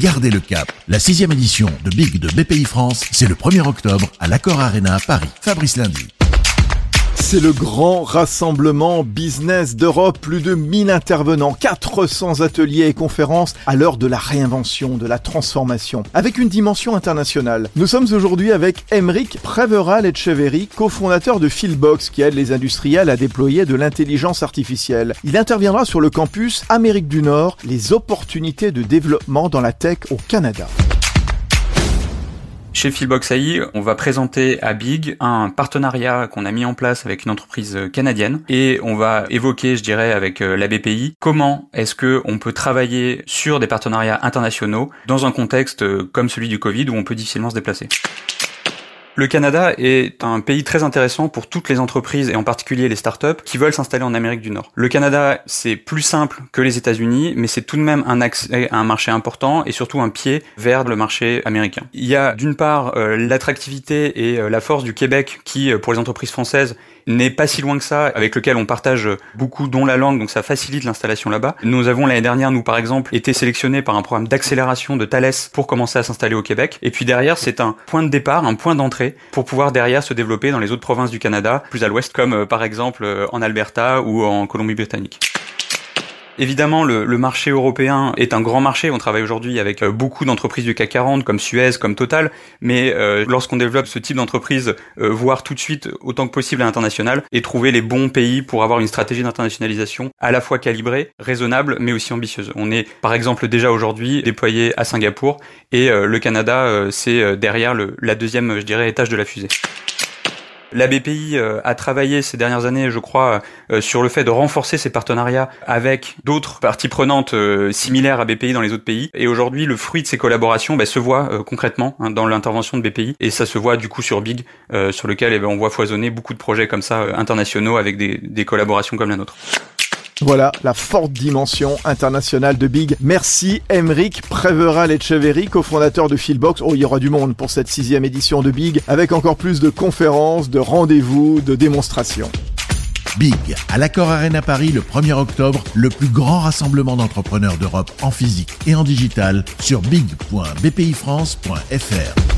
Gardez le cap. La sixième édition de Big de BPI France, c'est le 1er octobre à l'Accor Arena Paris. Fabrice Lundi. C'est le grand rassemblement business d'Europe, plus de 1000 intervenants, 400 ateliers et conférences à l'heure de la réinvention, de la transformation, avec une dimension internationale. Nous sommes aujourd'hui avec Emeric Preveral Etcheverry, cofondateur de Philbox, qui aide les industriels à déployer de l'intelligence artificielle. Il interviendra sur le campus Amérique du Nord, les opportunités de développement dans la tech au Canada. Chez Philbox AI, on va présenter à Big un partenariat qu'on a mis en place avec une entreprise canadienne et on va évoquer, je dirais, avec euh, la BPI, comment est-ce que on peut travailler sur des partenariats internationaux dans un contexte euh, comme celui du Covid où on peut difficilement se déplacer. Le Canada est un pays très intéressant pour toutes les entreprises et en particulier les startups qui veulent s'installer en Amérique du Nord. Le Canada, c'est plus simple que les États-Unis, mais c'est tout de même un accès à un marché important et surtout un pied vers le marché américain. Il y a d'une part euh, l'attractivité et euh, la force du Québec qui, euh, pour les entreprises françaises, n'est pas si loin que ça, avec lequel on partage beaucoup, dont la langue, donc ça facilite l'installation là-bas. Nous avons l'année dernière, nous par exemple, été sélectionnés par un programme d'accélération de Thales pour commencer à s'installer au Québec. Et puis derrière, c'est un point de départ, un point d'entrée pour pouvoir derrière se développer dans les autres provinces du Canada, plus à l'ouest, comme euh, par exemple euh, en Alberta ou en Colombie-Britannique. Évidemment, le, marché européen est un grand marché. On travaille aujourd'hui avec euh, beaucoup d'entreprises du CAC 40, comme Suez, comme Total. Mais euh, lorsqu'on développe ce type d'entreprise, euh, voir tout de suite autant que possible à l'international et trouver les bons pays pour avoir une stratégie d'internationalisation à la fois calibrée, raisonnable, mais aussi ambitieuse. On est, par exemple, déjà aujourd'hui déployé à Singapour et le Canada, c'est derrière le, la deuxième, je dirais, étage de la fusée. La BPI euh, a travaillé ces dernières années, je crois, euh, sur le fait de renforcer ses partenariats avec d'autres parties prenantes euh, similaires à BPI dans les autres pays. Et aujourd'hui, le fruit de ces collaborations bah, se voit concrètement hein, dans l'intervention de BPI. Et ça se voit du coup sur Big, sur lequel eh ben, on voit foisonner beaucoup de projets comme ça internationaux avec des, des collaborations comme la nôtre. Voilà la forte dimension internationale de Big. Merci Emeric Preveral Etcheverry, cofondateur de Philbox. Oh, il y aura du monde pour cette sixième édition de Big, avec encore plus de conférences, de rendez-vous, de démonstrations. Big, à l'Accord Arena Paris le 1er octobre, le plus grand rassemblement d'entrepreneurs d'Europe en physique et en digital sur big.bpifrance.fr.